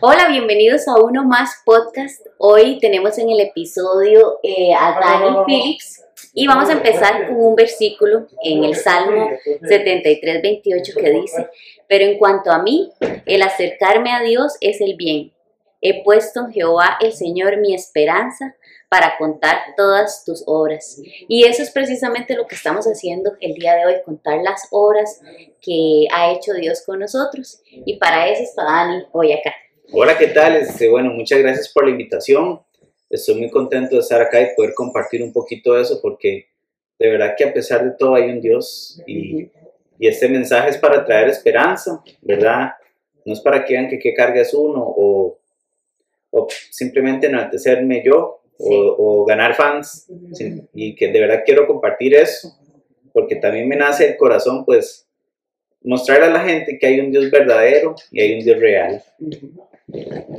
Hola, bienvenidos a uno más podcast. Hoy tenemos en el episodio eh, a Dani Phillips y vamos a empezar con un versículo en el Salmo 73, 28 que dice, pero en cuanto a mí, el acercarme a Dios es el bien. He puesto en Jehová el Señor mi esperanza para contar todas tus obras. Y eso es precisamente lo que estamos haciendo el día de hoy, contar las obras que ha hecho Dios con nosotros. Y para eso está Dani hoy acá. Hola, ¿qué tal? Este, bueno, muchas gracias por la invitación. Estoy muy contento de estar acá y poder compartir un poquito de eso porque de verdad que a pesar de todo hay un Dios y, y este mensaje es para traer esperanza, ¿verdad? No es para que vean que qué carga es uno o, o simplemente enaltecerme yo o, o, ganar fans y que de verdad quiero compartir eso porque también me nace el corazón pues mostrarle a la gente que hay un Dios verdadero y hay un Dios real.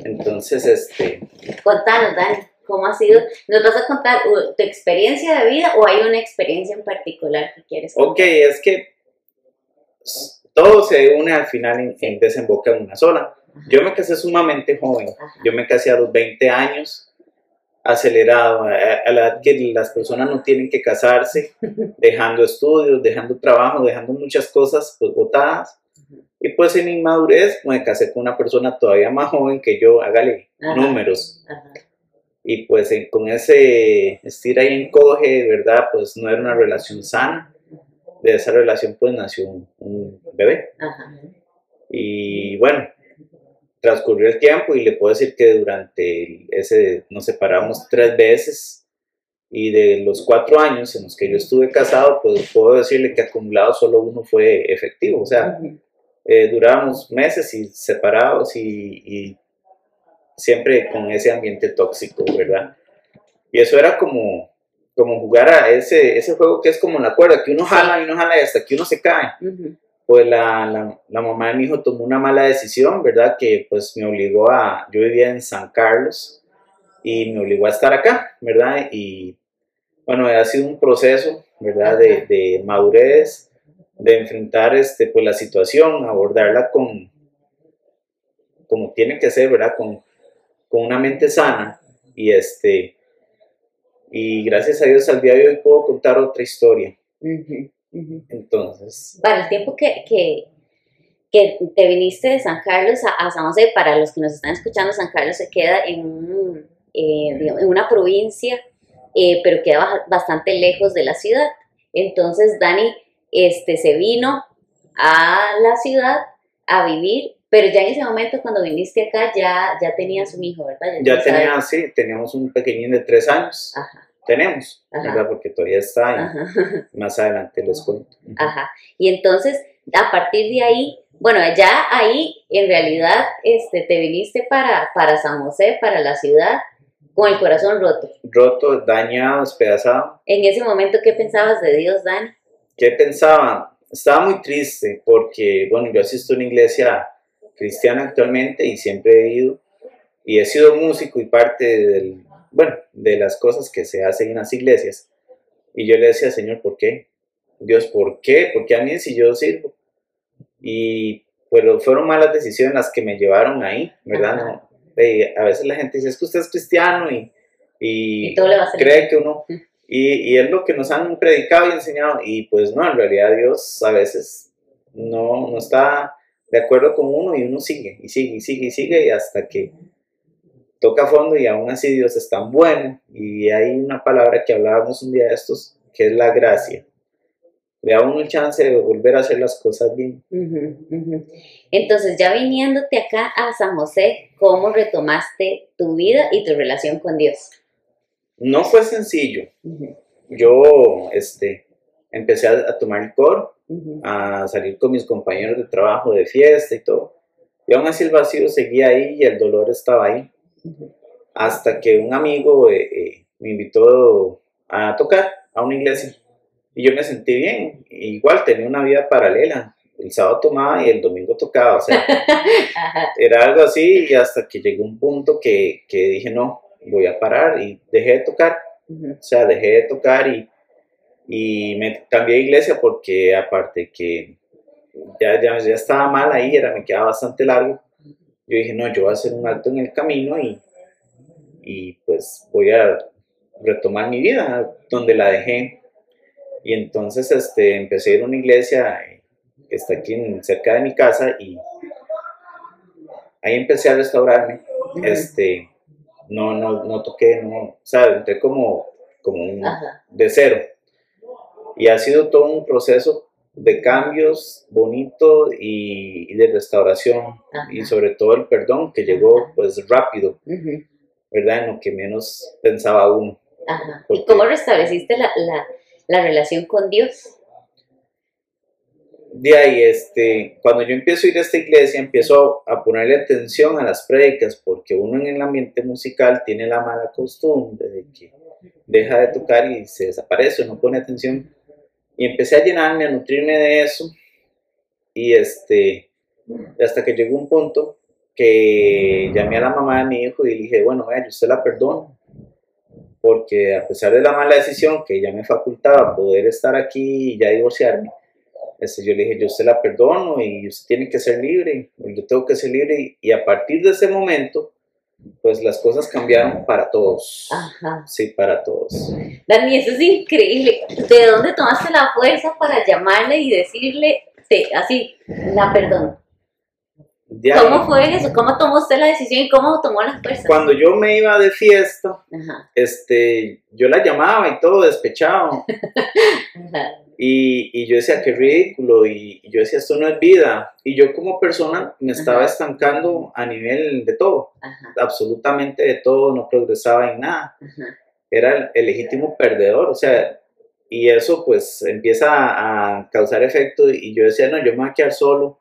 Entonces, este... Contanos, Dani, ¿cómo ha sido? ¿Nos vas a contar tu experiencia de vida o hay una experiencia en particular que quieres contar? Ok, es que todo se une al final en, en desemboca en una sola. Yo me casé sumamente joven, Ajá. yo me casé a los 20 años, acelerado, a, a la edad que las personas no tienen que casarse, dejando estudios, dejando trabajo, dejando muchas cosas pues, botadas. Y pues en mi madurez me casé con una persona todavía más joven que yo, hágale Ajá. números. Ajá. Y pues con ese estira y encoge, ¿verdad? Pues no era una relación sana. De esa relación pues nació un, un bebé. Y bueno, transcurrió el tiempo y le puedo decir que durante ese nos separamos tres veces y de los cuatro años en los que yo estuve casado, pues puedo decirle que acumulado solo uno fue efectivo. O sea, uh -huh. Eh, duramos meses y separados y, y, siempre con ese ambiente tóxico, ¿verdad? Y eso era como, como jugar a ese, ese juego que es como la cuerda, que uno jala y uno jala y hasta que uno se cae. Uh -huh pues la, la, la, mamá de mi hijo tomó una mala decisión, ¿verdad? Que pues me obligó a, yo vivía en San Carlos y me obligó a estar acá, ¿verdad? Y bueno, ha sido un proceso, ¿verdad? De, de madurez, de enfrentar este, pues la situación, abordarla con, como tiene que ser, ¿verdad? Con, con una mente sana y este, y gracias a Dios al día de hoy puedo contar otra historia. Uh -huh. Entonces. Para el tiempo que, que, que, te viniste de San Carlos a, a, San José, para los que nos están escuchando, San Carlos se queda en, un, eh, digamos, en una provincia, eh, pero queda bastante lejos de la ciudad. Entonces Dani este, se vino a la ciudad a vivir, pero ya en ese momento cuando viniste acá ya, ya tenías un hijo, ¿verdad? Ya, ya tenía, sí, teníamos un pequeñín de tres años. Ajá tenemos, Ajá. ¿verdad? Porque todavía está ahí. Más adelante les cuento. Ajá. Y entonces, a partir de ahí, bueno, ya ahí en realidad este, te viniste para, para San José, para la ciudad, con el corazón roto. Roto, dañado, despedazado. En ese momento, ¿qué pensabas de Dios, Dani? ¿Qué pensaba? Estaba muy triste porque, bueno, yo asisto a una iglesia cristiana actualmente y siempre he ido y he sido músico y parte del, bueno, de las cosas que se hacen en las iglesias. Y yo le decía, Señor, ¿por qué? Dios, ¿por qué? Porque a mí si yo sirvo. Y pero fueron malas decisiones las que me llevaron ahí, ¿verdad? No, eh, a veces la gente dice, es que usted es cristiano y, y, y cree que uno... Y, es lo que nos han predicado y enseñado. Y pues no, en realidad Dios a veces no, no está de acuerdo con uno y uno sigue y sigue y sigue y sigue y hasta que toca fondo y aún así Dios es tan bueno. Y hay una palabra que hablábamos un día de estos, que es la gracia. Le da uno chance de volver a hacer las cosas bien. Entonces, ya viniéndote acá a San José, ¿cómo retomaste tu vida y tu relación con Dios? No fue sencillo. Uh -huh. Yo este, empecé a, a tomar licor, a salir con mis compañeros de trabajo, de fiesta y todo. Y aún así el vacío seguía ahí y el dolor estaba ahí hasta que un amigo eh, eh, me invitó a tocar a una iglesia y yo me sentí bien. Igual tenía una vida paralela. El sábado tomaba y el domingo tocaba. O sea, era algo así y hasta que llegó un punto que, que dije, no, voy a parar y dejé de tocar. O sea, dejé de tocar y, y me cambié de iglesia porque aparte que ya, ya, ya estaba mal ahí, era, me quedaba bastante largo yo dije, no, yo voy a hacer un alto en el camino y, y pues voy a retomar mi vida donde la dejé. Y entonces este, empecé a ir a una iglesia que está aquí cerca de mi casa y ahí empecé a restaurarme. Este, no, no, no toqué, no, o sea, entré como, como un, de cero. Y ha sido todo un proceso de cambios bonito y, de restauración y sobre todo el perdón que llegó pues rápido, ¿verdad? En lo que menos pensaba uno. ¿Y cómo restableciste la, la, la relación con Dios? De ahí, este, cuando yo empiezo a ir a esta iglesia, empiezo a ponerle atención a las prédicas, porque uno en el ambiente musical tiene la mala costumbre de que deja de tocar y se desaparece, no pone atención. Y empecé a llenarme, a nutrirme de eso, y este, hasta que llegó un punto que llamé a la mamá de mi hijo y dije, bueno, vaya, yo usted la perdono, porque a pesar de la mala decisión que ella me facultaba poder estar aquí y ya divorciarme, este, yo le dije, yo se la perdono y usted tiene que ser libre, yo tengo que ser libre. Y, a partir de ese momento, pues las cosas cambiaron para todos. Ajá. Sí, para todos. Dani, eso es increíble. ¿De dónde tomaste la fuerza para llamarle y decirle, así, la perdono? ¿Cómo fue eso? ¿Cómo tomó usted la decisión y cómo tomó la fuerza? Cuando yo me iba de fiesta, este, yo la llamaba y todo despechado. Y, y, yo decía, qué ridículo, y, yo decía, esto no es vida. Y yo como persona me estaba estancando a nivel de todo, absolutamente de todo, no progresaba en nada. Era el, legítimo perdedor, o sea, y eso pues empieza a, causar efecto y yo decía, no, yo me voy a quedar solo,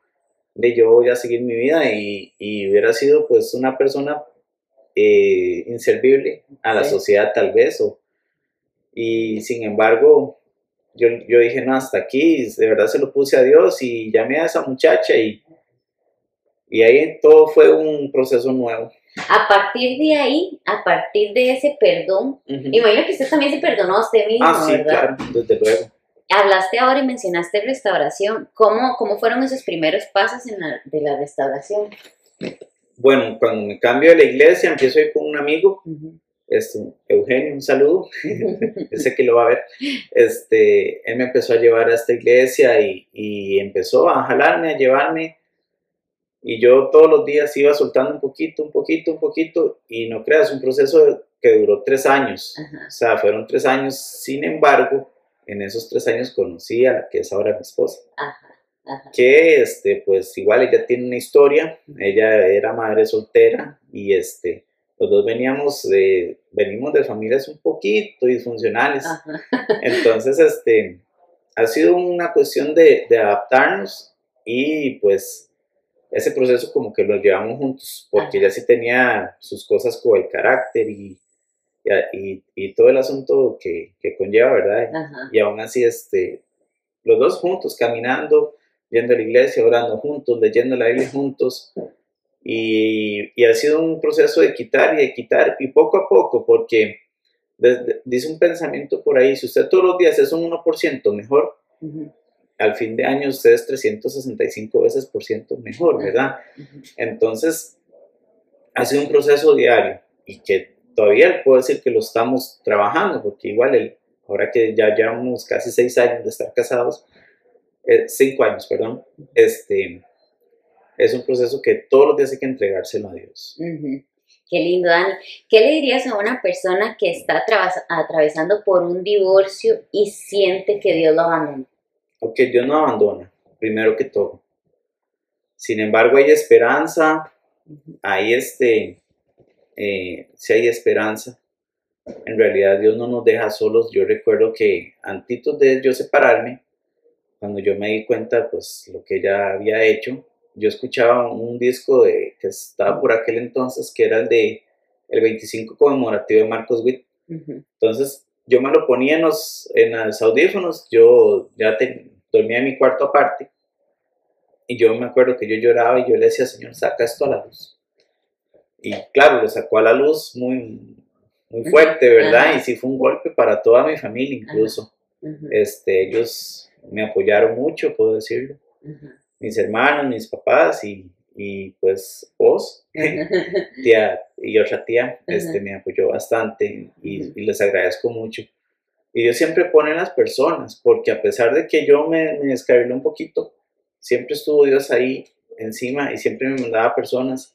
de yo voy a seguir mi vida y, y hubiera sido pues una persona eh, inservible a la sociedad tal vez, o, y sin embargo yo, yo dije, no, hasta aquí, de verdad se lo puse a Dios y llamé a esa muchacha y, y ahí todo fue un proceso nuevo. A partir de ahí, a partir de ese perdón, imagino que usted también se perdonó a usted mismo, ah, sí, claro, desde luego. Hablaste ahora y mencionaste restauración. ¿Cómo, cómo fueron esos primeros pasos en la, de la restauración? Bueno, cuando me cambio de la iglesia, empiezo a ir con un amigo este, Eugenio, un saludo, sé que lo va a ver, este, él me empezó a llevar a esta iglesia y, y, empezó a jalarme, a llevarme, y yo todos los días iba soltando un poquito, un poquito, un poquito, y no creas, un proceso que duró tres años, o sea, fueron tres años, sin embargo, en esos tres años conocí a la que es ahora mi esposa. que este pues igual ella tiene una historia. Ella era madre soltera y este los dos veníamos de, venimos de familias un poquito disfuncionales. Entonces, este, ha sido una cuestión de, adaptarnos y pues ese proceso como que lo llevamos juntos, porque ella sí tenía sus cosas como el carácter y, y, y todo el asunto que, que conlleva, ¿verdad? Y aún así, este, los dos juntos, caminando, yendo a la iglesia, orando juntos, leyendo la Biblia juntos, y, ha sido un proceso de quitar y de quitar, y poco a poco, porque dice un pensamiento por ahí, si usted todos los días es un 1% mejor, al fin de año usted es 365 veces por ciento mejor, ¿verdad? Entonces, ha sido un proceso diario y que todavía puedo decir que lo estamos trabajando, porque igual el, ahora que ya llevamos casi seis años de estar casados, eh, cinco años, perdón, este, es un proceso que todos los días hay que entregárselo a Dios. Qué lindo, Dani. ¿Qué le dirías a una persona que está atravesando por un divorcio y siente que Dios lo abandona? Ok, Dios no abandona, primero que todo. Sin embargo, hay esperanza, hay este, eh, si hay esperanza. En realidad Dios no nos deja solos. Yo recuerdo que antes de yo separarme, cuando yo me di cuenta pues lo que ella había hecho, yo escuchaba un disco de, que estaba por aquel entonces, que era el de el 25 conmemorativo de Marcos Witt. Entonces, yo me lo ponía en los, en los audífonos, yo ya dormía en mi cuarto aparte, y yo me acuerdo que yo lloraba y yo le decía, Señor, saca esto a la luz. Y claro, lo sacó a la luz muy, muy fuerte, ¿verdad? Y sí fue un golpe para toda mi familia incluso. Este, ellos me apoyaron mucho, puedo decirlo mis hermanos, mis papás y, y pues vos, tía y otra tía, este, me apoyó bastante y, les agradezco mucho. Y Dios siempre pone las personas, porque a pesar de que yo me, me descarrilé un poquito, siempre estuvo Dios ahí encima y siempre me mandaba personas.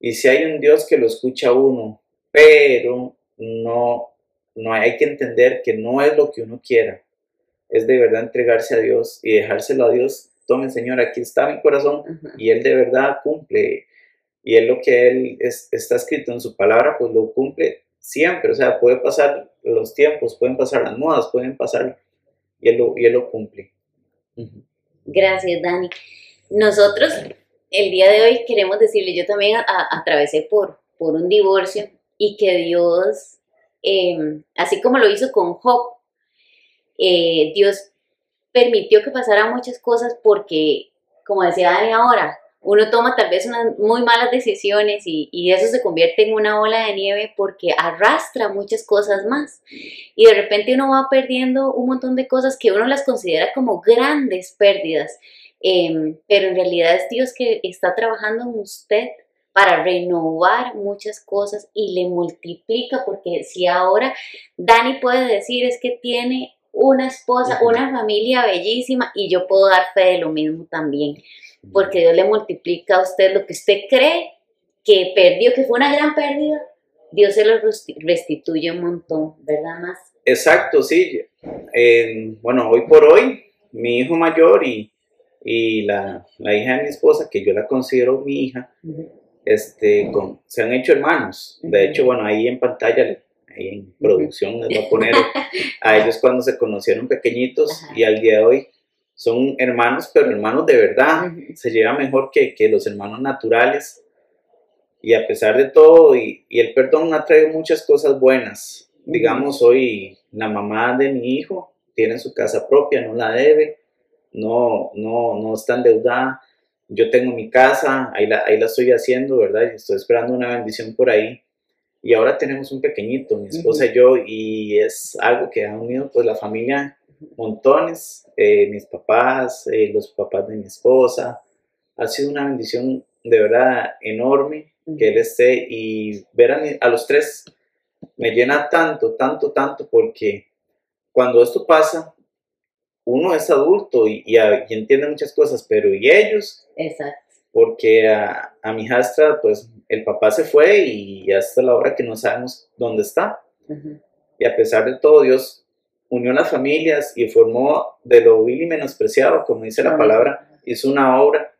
Y si hay un Dios que lo escucha a uno, pero no, no hay que entender que no es lo que uno quiera, es de verdad entregarse a Dios y dejárselo a Dios tome Señor, aquí está mi corazón y Él de verdad cumple. Y Él lo que Él está escrito en su palabra, pues lo cumple siempre. O sea, puede pasar los tiempos, pueden pasar las modas, pueden pasar y Él lo, y él lo cumple. Gracias, Dani. Nosotros el día de hoy queremos decirle, yo también atravesé por, por un divorcio y que Dios, em, así como lo hizo con Job, eh, Dios permitió que pasaran muchas cosas porque, como decía Dani ahora, uno toma tal vez unas muy malas decisiones y, eso se convierte en una ola de nieve porque arrastra muchas cosas más. Y de repente uno va perdiendo un montón de cosas que uno las considera como grandes pérdidas. Em, pero en realidad es Dios que está trabajando en usted para renovar muchas cosas y le multiplica, porque si ahora Dani puede decir es que tiene una esposa, una familia bellísima y yo puedo dar fe de lo mismo también, porque Dios le multiplica a usted lo que usted cree que perdió, que fue una gran pérdida, Dios se lo restituye un montón, ¿verdad más? Exacto, sí. bueno, hoy por hoy, mi hijo mayor y, la, hija de mi esposa, que yo la considero mi hija, este, se han hecho hermanos. De hecho, bueno, ahí en pantalla ahí en producción les voy a poner a ellos cuando se conocieron pequeñitos y al día de hoy son hermanos, pero hermanos de verdad, se lleva mejor que, que, los hermanos naturales. Y a pesar de todo, y, y el perdón ha traído muchas cosas buenas. Digamos, hoy la mamá de mi hijo tiene su casa propia, no la debe, no, no, no está endeudada. Yo tengo mi casa, ahí la, ahí la estoy haciendo, ¿verdad? Y estoy esperando una bendición por ahí y ahora tenemos un pequeñito, mi esposa y yo, y es algo que ha unido pues la familia montones, eh, mis papás, eh, los papás de mi esposa. Ha sido una bendición de verdad enorme que él esté y ver a, los tres me llena tanto, tanto, tanto, porque cuando esto pasa, uno es adulto y, y, entiende muchas cosas, pero ¿y ellos? Exacto. Porque a, a mi hijastra, pues el papá se fue y hasta la hora que no sabemos dónde está. Y a pesar de todo, Dios unió las familias y formó de lo vil y menospreciado, como dice la palabra, hizo una obra.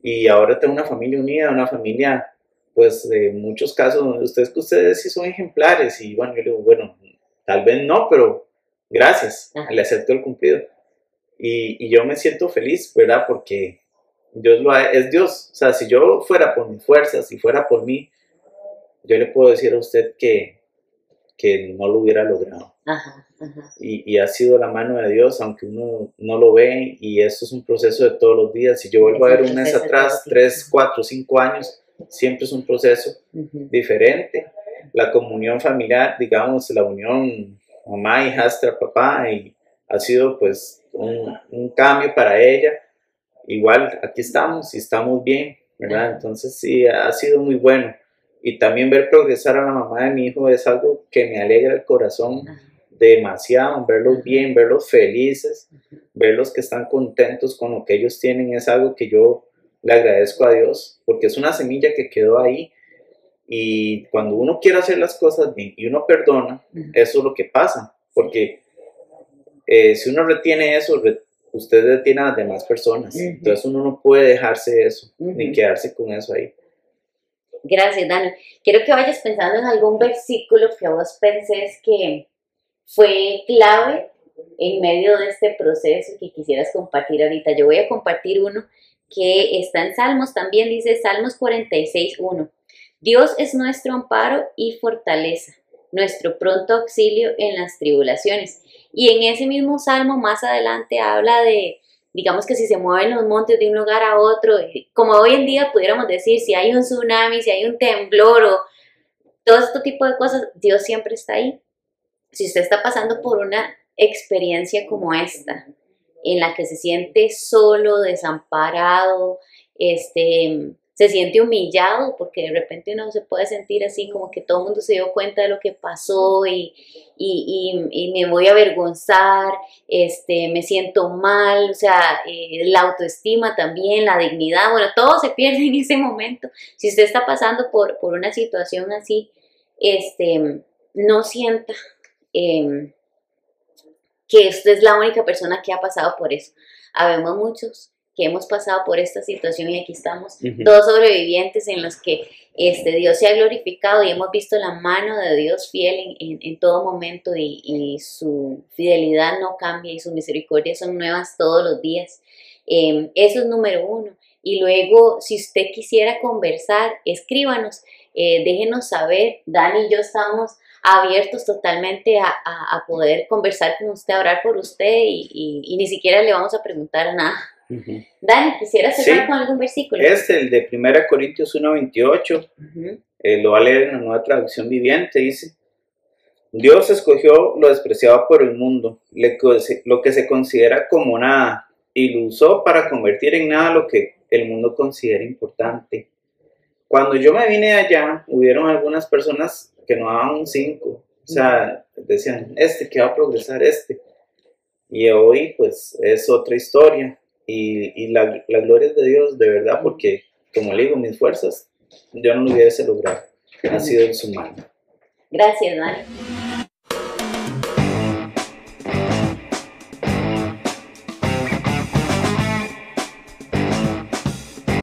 Y ahora tengo una familia unida, una familia, pues, de muchos casos donde ustedes que ustedes sí son ejemplares. Y bueno, yo digo, bueno, tal vez no, pero gracias, le acepto el cumplido. Y, y yo me siento feliz, ¿verdad? Porque Dios lo es Dios. O sea, si yo fuera por mi fuerza, si fuera por mí, yo le puedo decir a usted que, que no lo hubiera logrado. Y, y, ha sido la mano de Dios, aunque uno no lo ve, y eso es un proceso de todos los días. Si yo vuelvo a ver un mes atrás, tres, cuatro, cinco años, siempre es un proceso diferente. La comunión familiar, digamos, la unión mamá, hijastra, papá, y ha sido pues un, un cambio para ella igual aquí estamos y estamos bien, ¿verdad? Entonces sí, ha sido muy bueno. Y también ver progresar a la mamá de mi hijo es algo que me alegra el corazón demasiado, verlos bien, verlos felices, verlos que están contentos con lo que ellos tienen, es algo que yo le agradezco a Dios, porque es una semilla que quedó ahí. Y cuando uno quiere hacer las cosas bien y uno perdona, eso es lo que pasa, porque eh, si uno retiene eso, usted tiene a las demás personas. Entonces uno no puede dejarse eso, ni quedarse con eso ahí. Gracias, Dani. Quiero que vayas pensando en algún versículo que vos penses que fue clave en medio de este proceso que quisieras compartir ahorita. Yo voy a compartir uno que está en Salmos, también dice Salmos 46, 1. Dios es nuestro amparo y fortaleza, nuestro pronto auxilio en las tribulaciones. Y en ese mismo salmo más adelante habla de, digamos que si se mueven los montes de un lugar a otro, como hoy en día pudiéramos decir, si hay un tsunami, si hay un temblor o todo este tipo de cosas, Dios siempre está ahí. Si usted está pasando por una experiencia como esta, en la que se siente solo, desamparado, este, se siente humillado porque de repente uno se puede sentir así como que todo el mundo se dio cuenta de lo que pasó y, y, me voy a avergonzar, este, me siento mal, o sea, eh, la autoestima también, la dignidad, bueno, todo se pierde en ese momento. Si usted está pasando por, por una situación así, este, no sienta em, que usted es la única persona que ha pasado por eso. Habemos muchos que hemos pasado por esta situación y aquí estamos, dos sobrevivientes en los que este, Dios se ha glorificado y hemos visto la mano de Dios fiel en, todo momento y, su fidelidad no cambia y su misericordia son nuevas todos los días. Em, eso es número uno. Y luego, si usted quisiera conversar, escríbanos, eh, déjenos saber. Dani y yo estamos abiertos totalmente a, poder conversar con usted, a orar por usted y ni siquiera le vamos a preguntar nada. Dani, ¿quisieras cerrar con algún versículo? Es el de 1 Corintios 1.28. Eh, lo va a leer en la nueva traducción viviente. Dice: Dios escogió lo despreciado por el mundo, lo que se considera como nada, y lo usó para convertir en nada lo que el mundo considera importante. Cuando yo me vine allá, hubieron algunas personas que no daban un 5. O sea, decían, este que va a progresar, este. Y hoy, pues, es otra historia y, y la, gloria de Dios, de verdad, porque, como le digo, mis fuerzas, yo no lo hubiese logrado. Ha sido en su mano. Gracias, Dani.